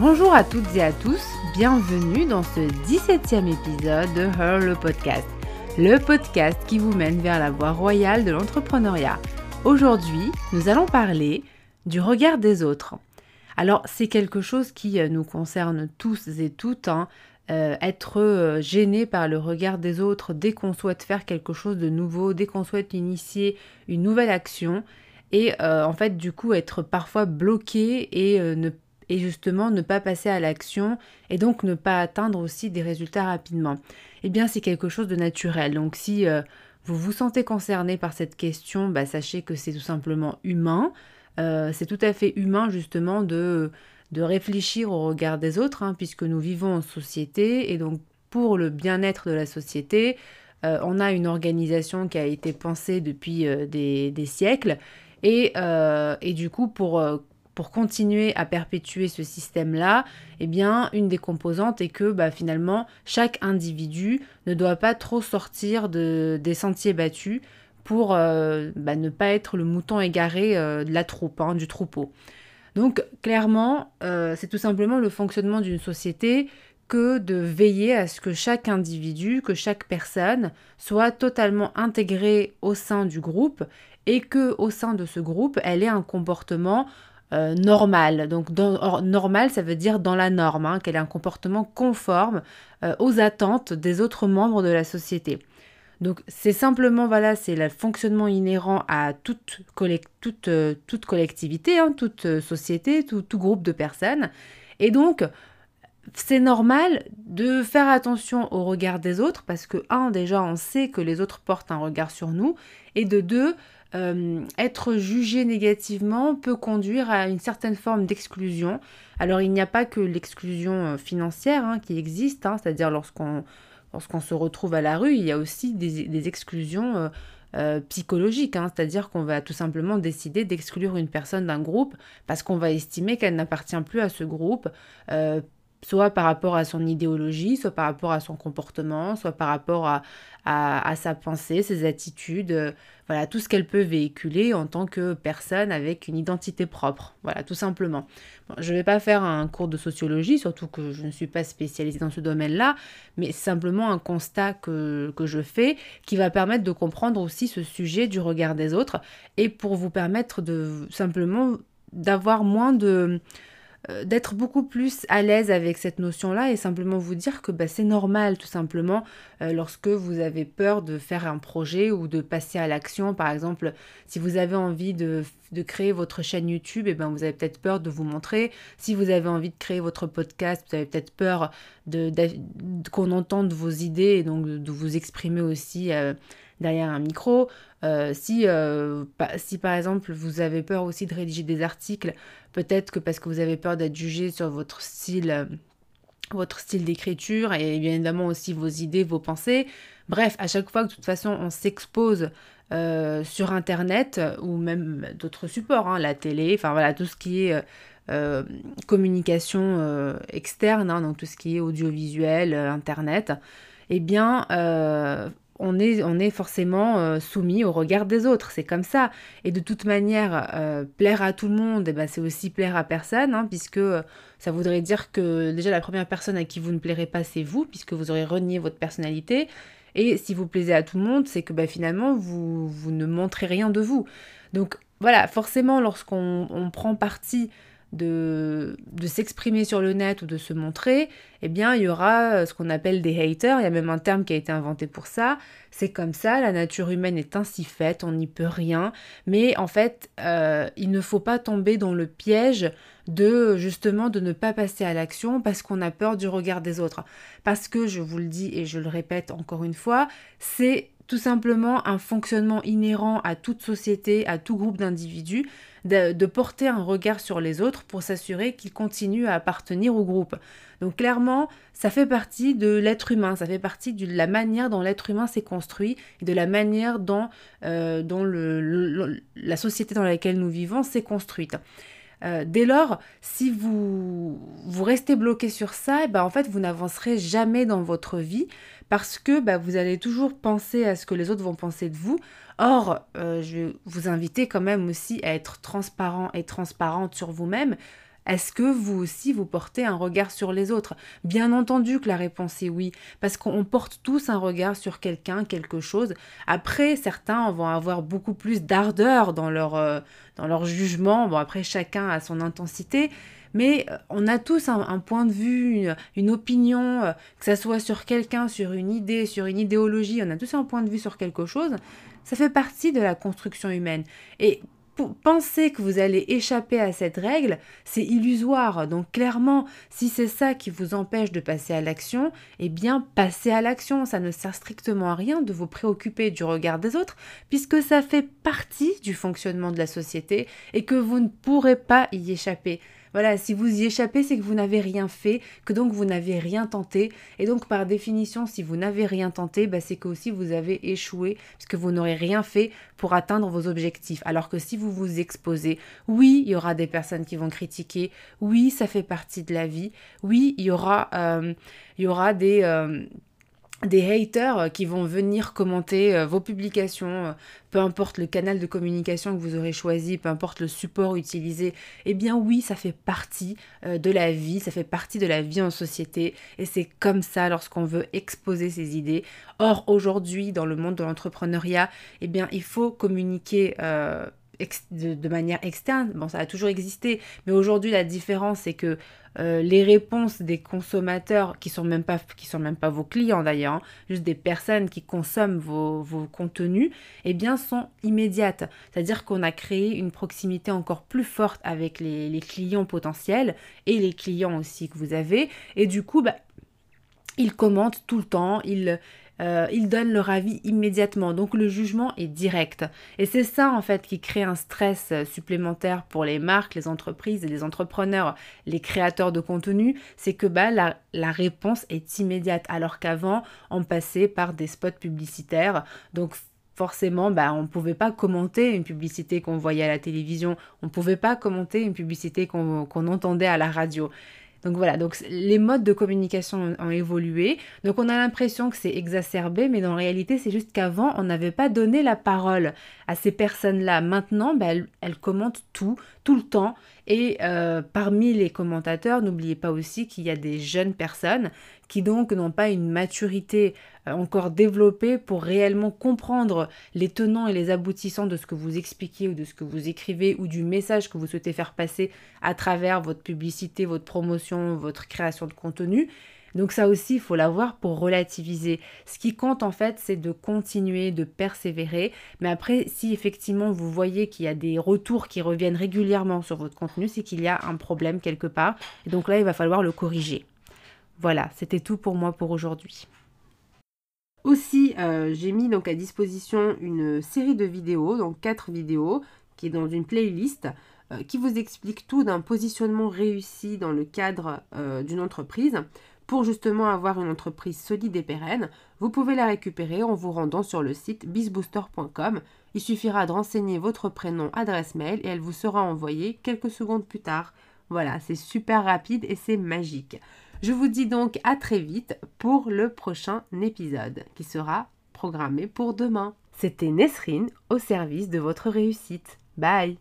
Bonjour à toutes et à tous, bienvenue dans ce 17e épisode de Her le podcast, le podcast qui vous mène vers la voie royale de l'entrepreneuriat. Aujourd'hui, nous allons parler du regard des autres. Alors, c'est quelque chose qui euh, nous concerne tous et toutes. Hein. Euh, être euh, gêné par le regard des autres dès qu'on souhaite faire quelque chose de nouveau, dès qu'on souhaite initier une nouvelle action, et en fait du coup être parfois bloqué et, et justement ne pas passer à l'action et donc ne pas atteindre aussi des résultats rapidement. Eh bien c'est quelque chose de naturel. Donc si vous vous sentez concerné par cette question, bah, sachez que c'est tout simplement humain. Euh, c'est tout à fait humain justement de, de réfléchir au regard des autres, hein, puisque nous vivons en société, et donc pour le bien-être de la société, euh, on a une organisation qui a été pensée depuis euh, des, siècles, et, et, du coup pour, pour continuer à perpétuer ce système-là, eh bien, une des composantes est que bah, finalement, chaque individu ne doit pas trop sortir de, des sentiers battus, pour euh, bah, ne pas être le mouton égaré euh, de la troupe, hein, du troupeau. Donc clairement, euh, c'est tout simplement le fonctionnement d'une société que de veiller à ce que chaque individu, que chaque personne soit totalement intégrée au sein du groupe et que au sein de ce groupe, elle ait un comportement normal. Donc normal, ça veut dire dans la norme, hein, qu'elle ait un comportement conforme aux attentes des autres membres de la société. Donc c'est simplement, voilà, c'est le fonctionnement inhérent à toute, euh, collectivité, hein, toute euh, société, tout, groupe de personnes. Et donc, c'est normal de faire attention au regard des autres parce que, un, déjà, on sait que les autres portent un regard sur nous. Et de deux, euh, être jugé négativement peut conduire à une certaine forme d'exclusion. Alors, il n'y a pas que l'exclusion financière hein, qui existe, hein, c'est-à-dire lorsqu'on lorsqu'on se retrouve à la rue, il y a aussi des, exclusions euh, euh, psychologiques, hein. c'est-à-dire qu'on va tout simplement décider d'exclure une personne d'un groupe parce qu'on va estimer qu'elle n'appartient plus à ce groupe, euh, soit par rapport à son idéologie, soit par rapport à son comportement, soit par rapport à, à, sa pensée, ses attitudes, euh, voilà, tout ce qu'elle peut véhiculer en tant que personne avec une identité propre, voilà, tout simplement. je ne vais pas faire un cours de sociologie, surtout que je ne suis pas spécialisée dans ce domaine-là, mais simplement un constat que, que je fais qui va permettre de comprendre aussi ce sujet du regard des autres et pour vous permettre de simplement d'avoir moins de euh, d'être beaucoup plus à l'aise avec cette notion-là et simplement vous dire que bah, c'est normal tout simplement euh, lorsque vous avez peur de faire un projet ou de passer à l'action. Par exemple, si vous avez envie de, créer votre chaîne YouTube, et eh ben, vous avez peut-être peur de vous montrer. Si vous avez envie de créer votre podcast, vous avez peut-être peur qu'on entende vos idées et donc de, vous exprimer aussi. Euh, derrière un micro. si, si par exemple vous avez peur aussi de rédiger des articles, Peut-être que parce que vous avez peur d'être jugé sur votre style, euh, votre style d'écriture et bien évidemment aussi vos idées, vos pensées. Bref, à chaque fois que de toute façon on s'expose euh, sur Internet ou même d'autres supports, hein, la télé, enfin voilà, tout ce qui est euh, communication externe, hein, donc tout ce qui est audiovisuel, Internet, eh bien, on est, on est forcément euh, soumis au regard des autres, c'est comme ça. Et de toute manière, euh, plaire à tout le monde, eh ben, c'est aussi plaire à personne, hein, puisque euh, ça voudrait dire que déjà la première personne à qui vous ne plairez pas, c'est vous, puisque vous aurez renié votre personnalité. Et si vous plaisez à tout le monde, c'est que bah, finalement, vous, vous ne montrez rien de vous. Donc voilà, forcément, lorsqu'on prend parti de, s'exprimer sur le net ou de se montrer, eh bien, il y aura euh, ce qu'on appelle des haters. Il y a même un terme qui a été inventé pour ça. C'est comme ça, la nature humaine est ainsi faite, on n'y peut rien. Mais en fait, euh, il ne faut pas tomber dans le piège de justement de ne pas passer à l'action parce qu'on a peur du regard des autres. Parce que, je vous le dis et je le répète encore une fois, c'est tout simplement un fonctionnement inhérent à toute société, à tout groupe d'individus, de, porter un regard sur les autres pour s'assurer qu'ils continuent à appartenir au groupe. Donc clairement, ça fait partie de l'être humain, ça fait partie de la manière dont l'être humain s'est construit et de la manière dont, euh, la société dans laquelle nous vivons s'est construite. Euh, dès lors, si vous, vous restez bloqué sur ça, eh ben, en fait, vous n'avancerez jamais dans votre vie parce que bah, vous allez toujours penser à ce que les autres vont penser de vous. Or, euh, je vais vous inviter quand même aussi à être transparent et transparente sur vous-même. Est-ce que vous aussi vous portez un regard sur les autres? Bien entendu que la réponse est oui, parce qu'on porte tous un regard sur quelqu'un, quelque chose. Après, certains vont avoir beaucoup plus d'ardeur dans leur, euh, dans leur jugement. Bon, après, chacun a son intensité. Mais euh, on a tous un, point de vue, une, opinion, euh, que ça soit sur quelqu'un, sur une idée, sur une idéologie, on a tous un point de vue sur quelque chose. Ça fait partie de la construction humaine. Et penser que vous allez échapper à cette règle, c'est illusoire. Donc clairement, si c'est ça qui vous empêche de passer à l'action, eh bien passez à l'action. Ça ne sert strictement à rien de vous préoccuper du regard des autres, puisque ça fait partie du fonctionnement de la société et que vous ne pourrez pas y échapper. Voilà, si vous y échappez, c'est que vous n'avez rien fait, que donc vous n'avez rien tenté. Et donc par définition, si vous n'avez rien tenté, bah, c'est que aussi vous avez échoué, puisque vous n'aurez rien fait pour atteindre vos objectifs. Alors que si vous vous exposez, oui, il y aura des personnes qui vont critiquer, oui, ça fait partie de la vie, oui, il y aura, euh, des... Euh, des haters euh, qui vont venir commenter euh, vos publications, euh, peu importe le canal de communication que vous aurez choisi, peu importe le support utilisé, eh bien oui, ça fait partie de la vie, ça fait partie de la vie en société et c'est comme ça lorsqu'on veut exposer ses idées. Or aujourd'hui, dans le monde de l'entrepreneuriat, eh bien il faut communiquer de, manière externe. Bon, ça a toujours existé, mais aujourd'hui la différence c'est que euh, les réponses des consommateurs, qui sont même pas, qui sont même pas vos clients d'ailleurs, hein, juste des personnes qui consomment vos, contenus, eh bien sont immédiates. C'est-à-dire qu'on a créé une proximité encore plus forte avec les, clients potentiels et les clients aussi que vous avez. Et du coup, bah, ils commentent tout le temps, ils, euh, ils donnent leur avis immédiatement. Donc le jugement est direct. Et c'est ça en fait qui crée un stress euh, supplémentaire pour les marques, les entreprises les entrepreneurs, les créateurs de contenu, c'est que bah, la, la réponse est immédiate. Alors qu'avant, on passait par des spots publicitaires. Donc forcément, bah, on ne pouvait pas commenter une publicité qu'on voyait à la télévision, on ne pouvait pas commenter une publicité qu'on entendait à la radio. Donc voilà, donc les modes de communication ont, évolué. Donc on a l'impression que c'est exacerbé, mais dans la réalité, c'est juste qu'avant, on n'avait pas donné la parole à ces personnes-là. Maintenant, bah, elles, commentent tout, tout le temps. Et euh, parmi les commentateurs, n'oubliez pas aussi qu'il y a des jeunes personnes qui donc n'ont pas une maturité euh, encore développée pour réellement comprendre les tenants et les aboutissants de ce que vous expliquez ou de ce que vous écrivez ou du message que vous souhaitez faire passer à travers votre publicité, votre promotion, votre création de contenu. Donc ça aussi, il faut l'avoir pour relativiser. Ce qui compte en fait, c'est de continuer, de persévérer. Mais après, si effectivement vous voyez qu'il y a des retours qui reviennent régulièrement sur votre contenu, c'est qu'il y a un problème quelque part. Et donc là, il va falloir le corriger. Voilà, c'était tout pour moi pour aujourd'hui. Aussi, euh, j'ai mis donc à disposition une série de vidéos, donc quatre vidéos, qui est dans une playlist, euh, qui vous explique tout d'un positionnement réussi dans le cadre euh, d'une entreprise pour justement avoir une entreprise solide et pérenne, vous pouvez la récupérer en vous rendant sur le site bizbooster.com. Il suffira de renseigner votre prénom, adresse mail et elle vous sera envoyée quelques secondes plus tard. Voilà, c'est super rapide et c'est magique. Je vous dis donc à très vite pour le prochain épisode qui sera programmé pour demain. C'était Nesrine au service de votre réussite. Bye